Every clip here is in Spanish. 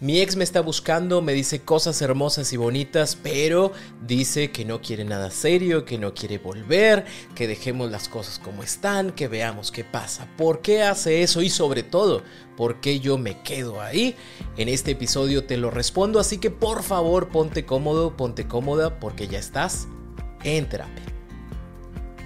Mi ex me está buscando, me dice cosas hermosas y bonitas, pero dice que no quiere nada serio, que no quiere volver, que dejemos las cosas como están, que veamos qué pasa. ¿Por qué hace eso? Y sobre todo, ¿por qué yo me quedo ahí? En este episodio te lo respondo, así que por favor ponte cómodo, ponte cómoda, porque ya estás en terapia.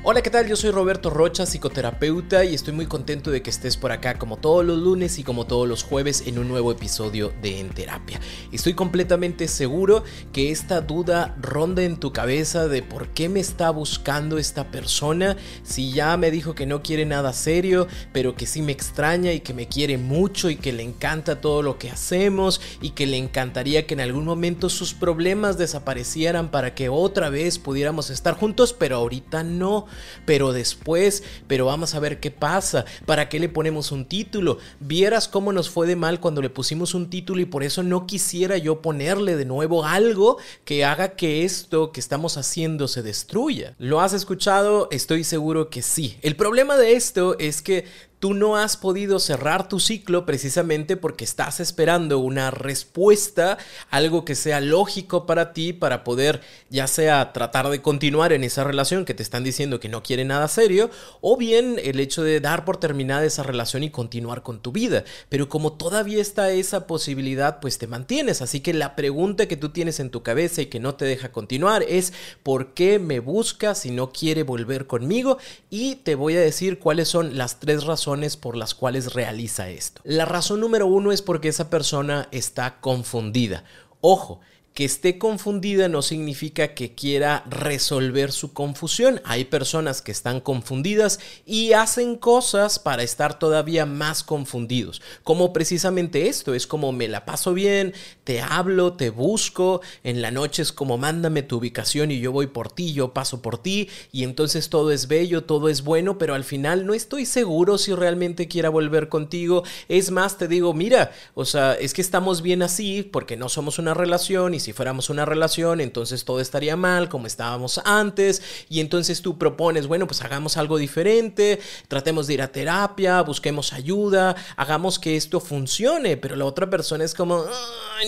Hola, ¿qué tal? Yo soy Roberto Rocha, psicoterapeuta, y estoy muy contento de que estés por acá como todos los lunes y como todos los jueves en un nuevo episodio de En Terapia. Estoy completamente seguro que esta duda ronda en tu cabeza de por qué me está buscando esta persona, si ya me dijo que no quiere nada serio, pero que sí me extraña y que me quiere mucho y que le encanta todo lo que hacemos y que le encantaría que en algún momento sus problemas desaparecieran para que otra vez pudiéramos estar juntos, pero ahorita no pero después, pero vamos a ver qué pasa, para qué le ponemos un título. Vieras cómo nos fue de mal cuando le pusimos un título y por eso no quisiera yo ponerle de nuevo algo que haga que esto que estamos haciendo se destruya. ¿Lo has escuchado? Estoy seguro que sí. El problema de esto es que tú no has podido cerrar tu ciclo precisamente porque estás esperando una respuesta, algo que sea lógico para ti para poder ya sea tratar de continuar en esa relación que te están diciendo que no quiere nada serio o bien el hecho de dar por terminada esa relación y continuar con tu vida. Pero como todavía está esa posibilidad, pues te mantienes. Así que la pregunta que tú tienes en tu cabeza y que no te deja continuar es ¿por qué me busca si no quiere volver conmigo? Y te voy a decir cuáles son las tres razones por las cuales realiza esto. La razón número uno es porque esa persona está confundida. Ojo, que esté confundida no significa que quiera resolver su confusión. Hay personas que están confundidas y hacen cosas para estar todavía más confundidos. Como precisamente esto, es como me la paso bien, te hablo, te busco, en la noche es como mándame tu ubicación y yo voy por ti, yo paso por ti y entonces todo es bello, todo es bueno, pero al final no estoy seguro si realmente quiera volver contigo. Es más, te digo, mira, o sea, es que estamos bien así porque no somos una relación y si fuéramos una relación, entonces todo estaría mal como estábamos antes y entonces tú propones, bueno, pues hagamos algo diferente, tratemos de ir a terapia, busquemos ayuda, hagamos que esto funcione, pero la otra persona es como,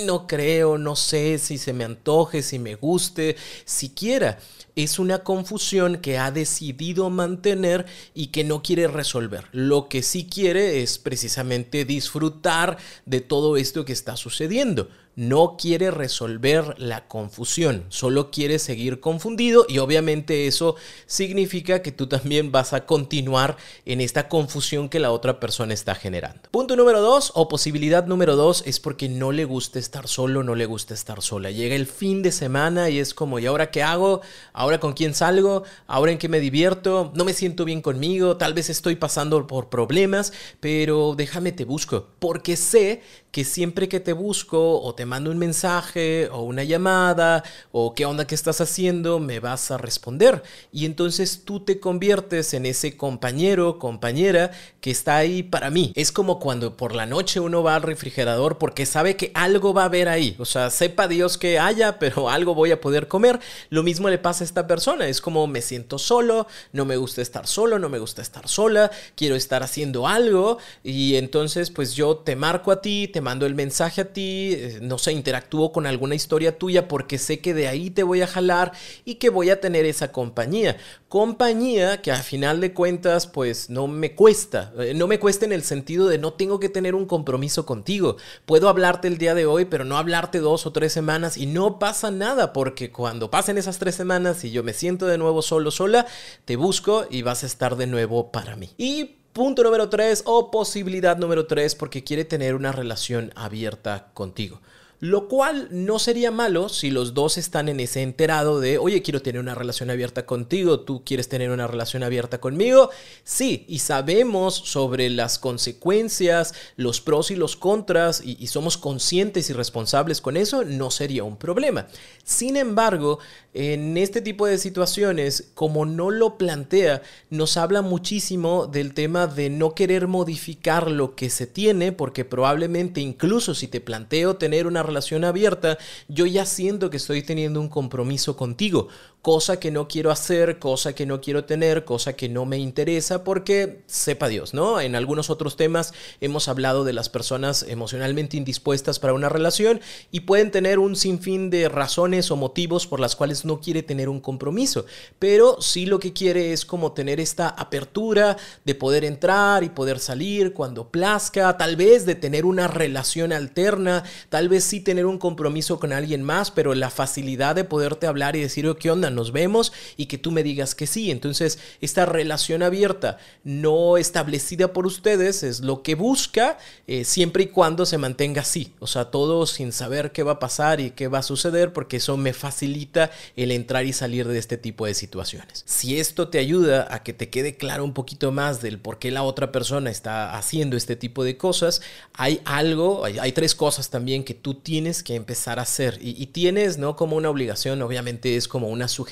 no creo, no sé si se me antoje, si me guste, siquiera es una confusión que ha decidido mantener y que no quiere resolver. Lo que sí quiere es precisamente disfrutar de todo esto que está sucediendo no quiere resolver la confusión, solo quiere seguir confundido y obviamente eso significa que tú también vas a continuar en esta confusión que la otra persona está generando. Punto número dos o posibilidad número dos es porque no le gusta estar solo, no le gusta estar sola. Llega el fin de semana y es como, ¿y ahora qué hago? ¿Ahora con quién salgo? ¿Ahora en qué me divierto? No me siento bien conmigo, tal vez estoy pasando por problemas, pero déjame te busco, porque sé que siempre que te busco o te mando un mensaje o una llamada o qué onda que estás haciendo, me vas a responder. Y entonces tú te conviertes en ese compañero, compañera que está ahí para mí. Es como cuando por la noche uno va al refrigerador porque sabe que algo va a haber ahí. O sea, sepa Dios que haya, pero algo voy a poder comer. Lo mismo le pasa a esta persona. Es como me siento solo, no me gusta estar solo, no me gusta estar sola, quiero estar haciendo algo y entonces pues yo te marco a ti, mando el mensaje a ti, eh, no sé, interactúo con alguna historia tuya porque sé que de ahí te voy a jalar y que voy a tener esa compañía. Compañía que a final de cuentas pues no me cuesta, eh, no me cuesta en el sentido de no tengo que tener un compromiso contigo. Puedo hablarte el día de hoy, pero no hablarte dos o tres semanas y no pasa nada porque cuando pasen esas tres semanas y yo me siento de nuevo solo, sola, te busco y vas a estar de nuevo para mí. Y Punto número 3 o posibilidad número 3 porque quiere tener una relación abierta contigo. Lo cual no sería malo si los dos están en ese enterado de, oye, quiero tener una relación abierta contigo, tú quieres tener una relación abierta conmigo. Sí, y sabemos sobre las consecuencias, los pros y los contras, y, y somos conscientes y responsables con eso, no sería un problema. Sin embargo, en este tipo de situaciones, como no lo plantea, nos habla muchísimo del tema de no querer modificar lo que se tiene, porque probablemente incluso si te planteo tener una relación abierta, yo ya siento que estoy teniendo un compromiso contigo, cosa que no quiero hacer, cosa que no quiero tener, cosa que no me interesa, porque sepa Dios, ¿no? En algunos otros temas hemos hablado de las personas emocionalmente indispuestas para una relación y pueden tener un sinfín de razones o motivos por las cuales no quiere tener un compromiso, pero sí lo que quiere es como tener esta apertura de poder entrar y poder salir cuando plazca, tal vez de tener una relación alterna, tal vez sí tener un compromiso con alguien más, pero la facilidad de poderte hablar y decir, ¿qué onda? Nos vemos y que tú me digas que sí. Entonces, esta relación abierta no establecida por ustedes es lo que busca eh, siempre y cuando se mantenga así. O sea, todo sin saber qué va a pasar y qué va a suceder, porque eso me facilita el entrar y salir de este tipo de situaciones. Si esto te ayuda a que te quede claro un poquito más del por qué la otra persona está haciendo este tipo de cosas, hay algo, hay, tres cosas también que tú tienes que empezar a hacer y, y tienes, ¿no? Como una obligación, obviamente es como una sugerencia,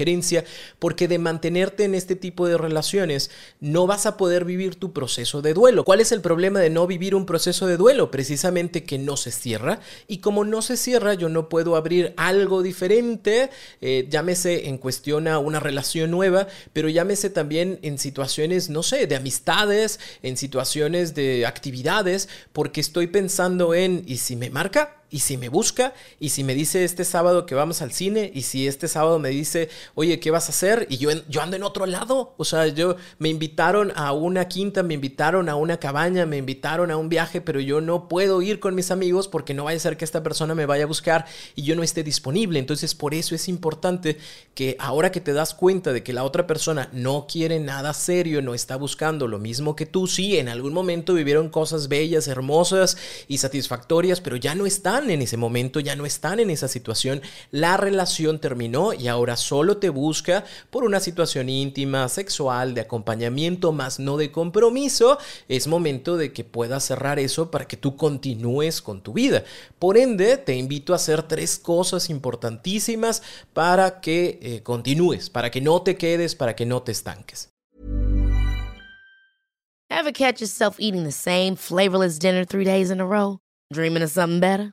porque de mantenerte en este tipo de relaciones no vas a poder vivir tu proceso de duelo. ¿Cuál es el problema de no vivir un proceso de duelo? Precisamente que no se cierra y como no se cierra yo no puedo abrir algo diferente, eh, llámese en cuestión a una relación nueva, pero llámese también en situaciones, no sé, de amistades, en situaciones de actividades, porque estoy pensando en, ¿y si me marca? Y si me busca, y si me dice este sábado que vamos al cine, y si este sábado me dice, oye, ¿qué vas a hacer? Y yo, yo ando en otro lado, o sea, yo me invitaron a una quinta, me invitaron a una cabaña, me invitaron a un viaje, pero yo no puedo ir con mis amigos porque no vaya a ser que esta persona me vaya a buscar y yo no esté disponible. Entonces, por eso es importante que ahora que te das cuenta de que la otra persona no quiere nada serio, no está buscando lo mismo que tú, sí, en algún momento vivieron cosas bellas, hermosas y satisfactorias, pero ya no están en ese momento, ya no están en esa situación, la relación terminó y ahora solo te busca por una situación íntima, sexual, de acompañamiento, más no de compromiso, es momento de que puedas cerrar eso para que tú continúes con tu vida. Por ende, te invito a hacer tres cosas importantísimas para que eh, continúes, para que no te quedes, para que no te estanques. Ever catch yourself eating the same flavorless dinner three days in a row? Dreaming of something better?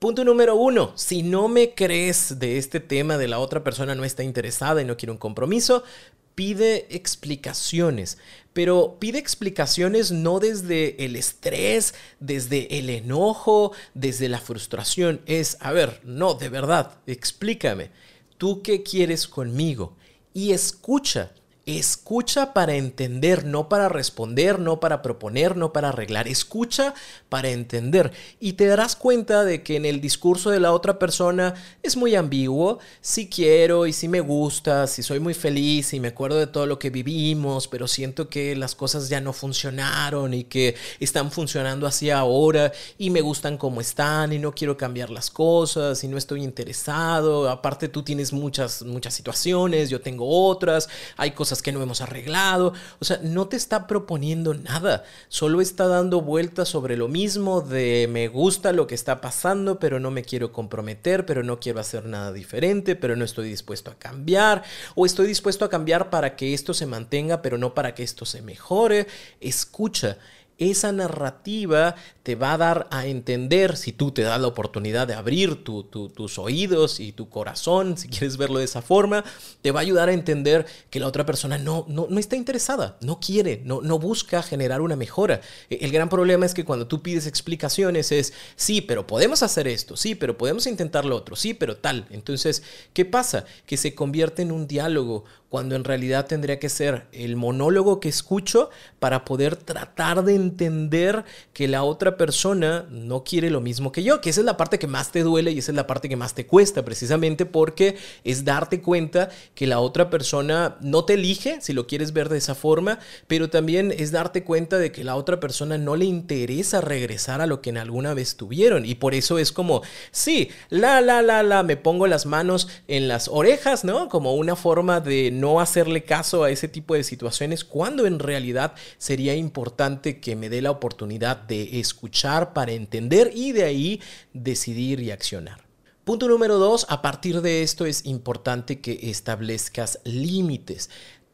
Punto número uno, si no me crees de este tema de la otra persona no está interesada y no quiere un compromiso, pide explicaciones, pero pide explicaciones no desde el estrés, desde el enojo, desde la frustración. Es, a ver, no, de verdad, explícame, ¿tú qué quieres conmigo? Y escucha, Escucha para entender, no para responder, no para proponer, no para arreglar. Escucha para entender. Y te darás cuenta de que en el discurso de la otra persona es muy ambiguo. Si quiero y si me gusta, si soy muy feliz y me acuerdo de todo lo que vivimos, pero siento que las cosas ya no funcionaron y que están funcionando así ahora y me gustan como están y no quiero cambiar las cosas y no estoy interesado. Aparte tú tienes muchas, muchas situaciones, yo tengo otras, hay cosas que no hemos arreglado. O sea, no te está proponiendo nada. Solo está dando vueltas sobre lo mismo de me gusta lo que está pasando, pero no me quiero comprometer, pero no quiero hacer nada diferente, pero no estoy dispuesto a cambiar. O estoy dispuesto a cambiar para que esto se mantenga, pero no para que esto se mejore. Escucha esa narrativa te va a dar a entender, si tú te das la oportunidad de abrir tus oídos y tu corazón, si quieres verlo de esa forma, te va a ayudar a entender que la otra persona no, no, no está interesada, no quiere, no, no busca generar una mejora. E, el gran problema es que cuando tú pides explicaciones es, sí, pero podemos hacer esto, sí, pero podemos intentar lo otro, sí, pero tal. Entonces, ¿qué pasa? Que se convierte en un diálogo cuando en realidad tendría que ser el monólogo que escucho para poder tratar de entender que la otra persona no quiere lo mismo que yo, que esa es la parte que más te duele y esa es la parte que más te cuesta, precisamente porque es darte cuenta que la otra persona no te elige, si lo quieres ver de esa forma, pero también es darte cuenta de que la otra persona no le interesa regresar a lo que en alguna vez tuvieron y por eso es como, sí, la, la, la, la, me pongo las manos en las orejas, ¿no? Como una forma de no hacerle caso a ese tipo de situaciones cuando en realidad sería importante que me dé la oportunidad de escuchar para entender y de ahí decidir y accionar. Punto número dos, a partir de esto es importante que establezcas límites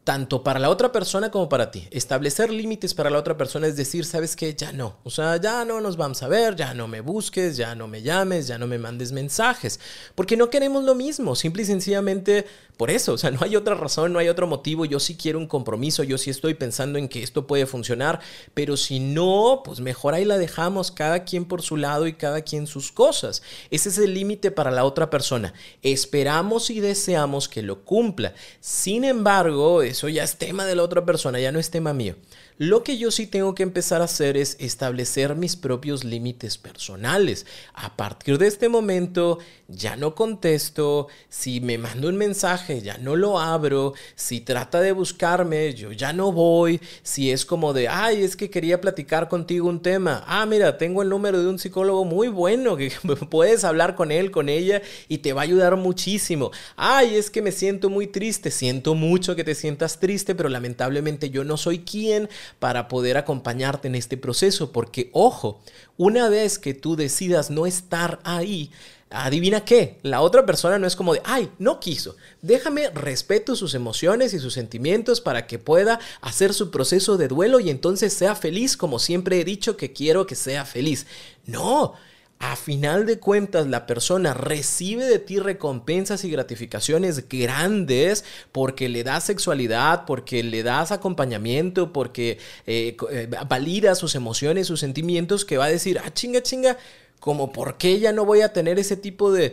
tanto para la otra persona como para ti. Establecer límites para la otra persona es decir, sabes que ya no, o sea, ya no nos vamos a ver, ya no me busques, ya no me llames, ya no me mandes mensajes, porque no queremos lo mismo, simple y sencillamente por eso, o sea, no hay otra razón, no hay otro motivo, yo sí quiero un compromiso, yo sí estoy pensando en que esto puede funcionar, pero si no, pues mejor ahí la dejamos, cada quien por su lado y cada quien sus cosas. Ese es el límite para la otra persona. Esperamos y deseamos que lo cumpla. Sin embargo, eso ya es tema de la otra persona, ya no es tema mío. Lo que yo sí tengo que empezar a hacer es establecer mis propios límites personales. A partir de este momento ya no contesto, si me mando un mensaje ya no lo abro, si trata de buscarme yo ya no voy, si es como de, ay, es que quería platicar contigo un tema, ah, mira, tengo el número de un psicólogo muy bueno que puedes hablar con él, con ella y te va a ayudar muchísimo. Ay, es que me siento muy triste, siento mucho que te sientas triste, pero lamentablemente yo no soy quien para poder acompañarte en este proceso, porque ojo, una vez que tú decidas no estar ahí, Adivina qué, la otra persona no es como de, ay, no quiso, déjame respeto sus emociones y sus sentimientos para que pueda hacer su proceso de duelo y entonces sea feliz como siempre he dicho que quiero que sea feliz. No, a final de cuentas la persona recibe de ti recompensas y gratificaciones grandes porque le das sexualidad, porque le das acompañamiento, porque eh, eh, valida sus emociones, sus sentimientos, que va a decir, ah, chinga, chinga como por qué ya no voy a tener ese tipo de,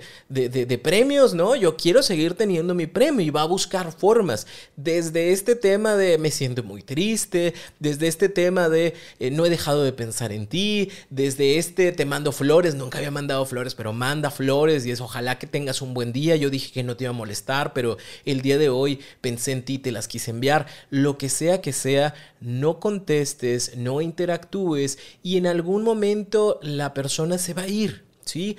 premios, ¿no? Yo quiero seguir teniendo mi premio y va a buscar formas. Desde este tema de me siento muy triste, desde este tema de eh, no he dejado de pensar en ti, desde este te mando flores, nunca había mandado flores, pero manda flores y es ojalá que tengas un buen día. Yo dije que no te iba a molestar, pero el día de hoy pensé en ti, te las quise enviar. Lo que sea que sea, no contestes, no interactúes y en algún momento la persona se va a ir. ¿Sí?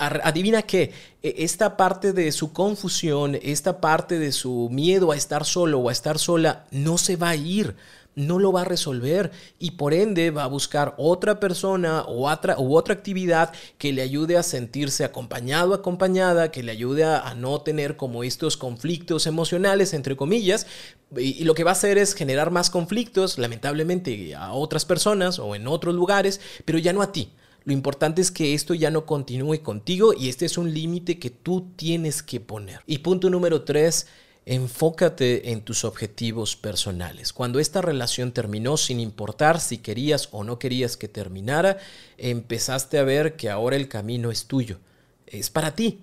Adivina qué, e, esta parte de su confusión, esta parte de su miedo a estar solo o a estar sola, no se va a ir no lo va a resolver y por ende va a buscar otra persona o otra, u otra actividad que le ayude a sentirse acompañado, acompañada, que le ayude a, no tener como estos conflictos emocionales, entre comillas, y, y, lo que va a hacer es generar más conflictos, lamentablemente, a otras personas o en otros lugares, pero ya no a ti. Lo importante es que esto ya no continúe contigo y este es un límite que tú tienes que poner. Y punto número tres, Enfócate en tus objetivos personales. Cuando esta relación terminó, sin importar si querías o no querías que terminara, empezaste a ver que ahora el camino es tuyo. Es para ti.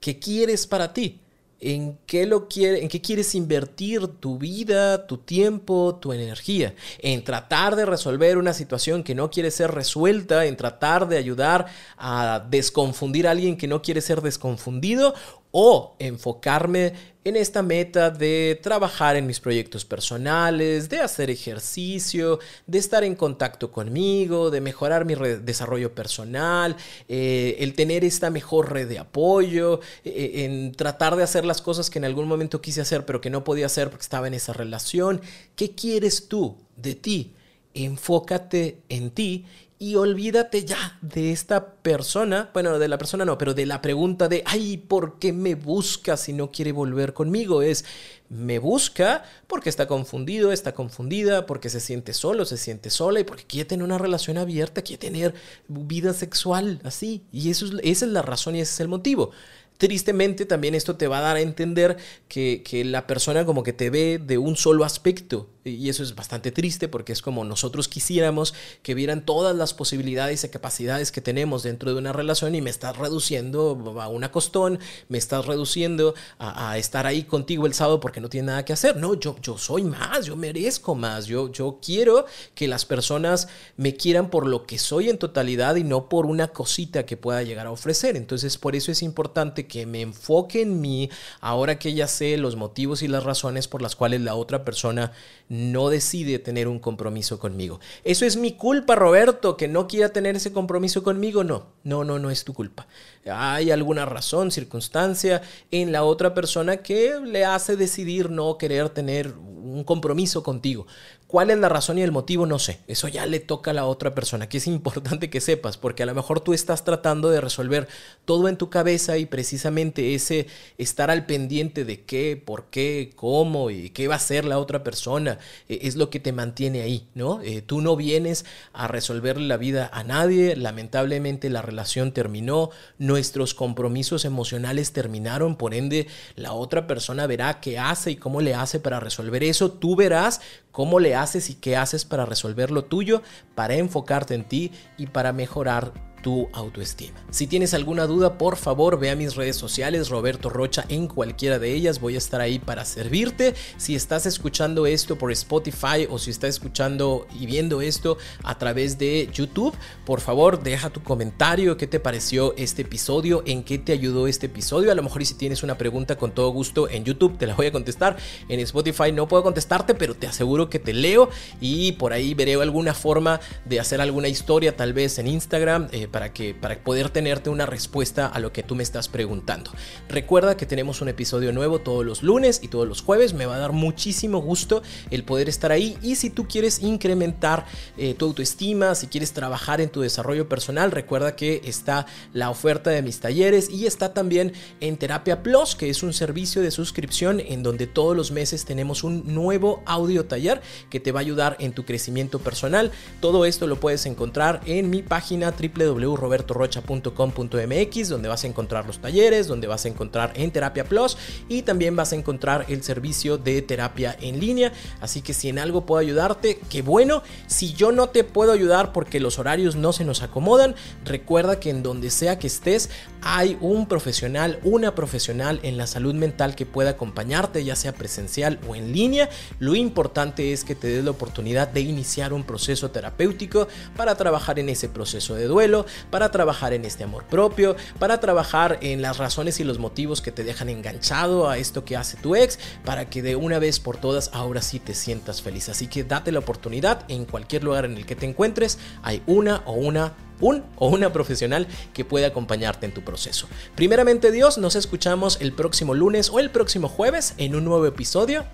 ¿Qué quieres para ti? en qué lo quiere, en qué quieres invertir tu vida, tu tiempo, tu energía, en tratar de resolver una situación que no quiere ser resuelta, en tratar de ayudar a desconfundir a alguien que no quiere ser desconfundido o enfocarme en esta meta de trabajar en mis proyectos personales, de hacer ejercicio, de estar en contacto conmigo, de mejorar mi desarrollo personal, eh, el tener esta mejor red de apoyo, eh, eh, en tratar de hacer las cosas que en algún momento quise hacer pero que no podía hacer porque estaba en esa relación. ¿Qué quieres tú de ti? Enfócate en ti y olvídate ya de esta persona, bueno, de la persona no, pero de la pregunta de, ay, ¿por qué me busca si no quiere volver conmigo? Es, me busca porque está confundido, está confundida, porque se siente solo, se siente sola y porque quiere tener una relación abierta, quiere tener vida sexual, así. Y eso es, esa es la razón y ese es el motivo. Tristemente también esto te va a dar a entender que, que la persona como que te ve de un solo aspecto y eso es bastante triste porque es como nosotros quisiéramos que vieran todas las posibilidades y capacidades que tenemos dentro de una relación y me estás reduciendo a una costón, me estás reduciendo a, estar ahí contigo el sábado porque no tiene nada que hacer. No, yo, yo soy más, yo merezco más, yo, yo quiero que las personas me quieran por lo que soy en totalidad y no por una cosita que pueda llegar a ofrecer. Entonces por eso es importante que me enfoque en mí ahora que ya sé los motivos y las razones por las cuales la otra persona no decide tener un compromiso conmigo. ¿Eso es mi culpa, Roberto, que no quiera tener ese compromiso conmigo? No, no, no, no es tu culpa. Hay alguna razón, circunstancia en la otra persona que le hace decidir no querer tener un compromiso contigo. ¿Cuál es la razón y el motivo? No sé. Eso ya le toca a la otra persona, que es importante que sepas, porque a lo mejor tú estás tratando de resolver todo en tu cabeza y precisamente ese estar al pendiente de qué, por qué, cómo y qué va a hacer la otra persona eh, es lo que te mantiene ahí, ¿no? Eh, tú no vienes a resolverle la vida a nadie, lamentablemente la relación terminó, nuestros compromisos emocionales terminaron, por ende la otra persona verá qué hace y cómo le hace para resolver eso, tú verás cómo le haces y qué haces para resolver lo tuyo, para enfocarte en ti y para mejorar tu autoestima. Si tienes alguna duda, por favor ve a mis redes sociales, Roberto Rocha en cualquiera de ellas, voy a estar ahí para servirte. Si estás escuchando esto por Spotify o si estás escuchando y viendo esto a través de YouTube, por favor deja tu comentario, qué te pareció este episodio, en qué te ayudó este episodio. A lo mejor si tienes una pregunta con todo gusto en YouTube te la voy a contestar. En Spotify no puedo contestarte, pero te aseguro que te leo y por ahí veré alguna forma de hacer alguna historia tal vez en Instagram. Eh, para, que, para poder tenerte una respuesta a lo que tú me estás preguntando. Recuerda que tenemos un episodio nuevo todos los lunes y todos los jueves. Me va a dar muchísimo gusto el poder estar ahí. Y si tú quieres incrementar eh, tu autoestima, si quieres trabajar en tu desarrollo personal, recuerda que está la oferta de mis talleres y está también en Terapia Plus, que es un servicio de suscripción en donde todos los meses tenemos un nuevo audio taller que te va a ayudar en tu crecimiento personal. Todo esto lo puedes encontrar en mi página www www.robertorocha.com.mx, donde vas a encontrar los talleres, donde vas a encontrar en Terapia Plus y también vas a encontrar el servicio de terapia en línea. Así que si en algo puedo ayudarte, qué bueno. Si yo no te puedo ayudar porque los horarios no se nos acomodan, recuerda que en donde sea que estés hay un profesional, una profesional en la salud mental que pueda acompañarte, ya sea presencial o en línea. Lo importante es que te des la oportunidad de iniciar un proceso terapéutico para trabajar en ese proceso de duelo, para trabajar en este amor propio, para trabajar en las razones y los motivos que te dejan enganchado a esto que hace tu ex, para que de una vez por todas ahora sí te sientas feliz. Así que date la oportunidad en cualquier lugar en el que te encuentres, hay una o una un o una profesional que puede acompañarte en tu proceso. Primeramente Dios, nos escuchamos el próximo lunes o el próximo jueves en un nuevo episodio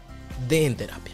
de En Terapia.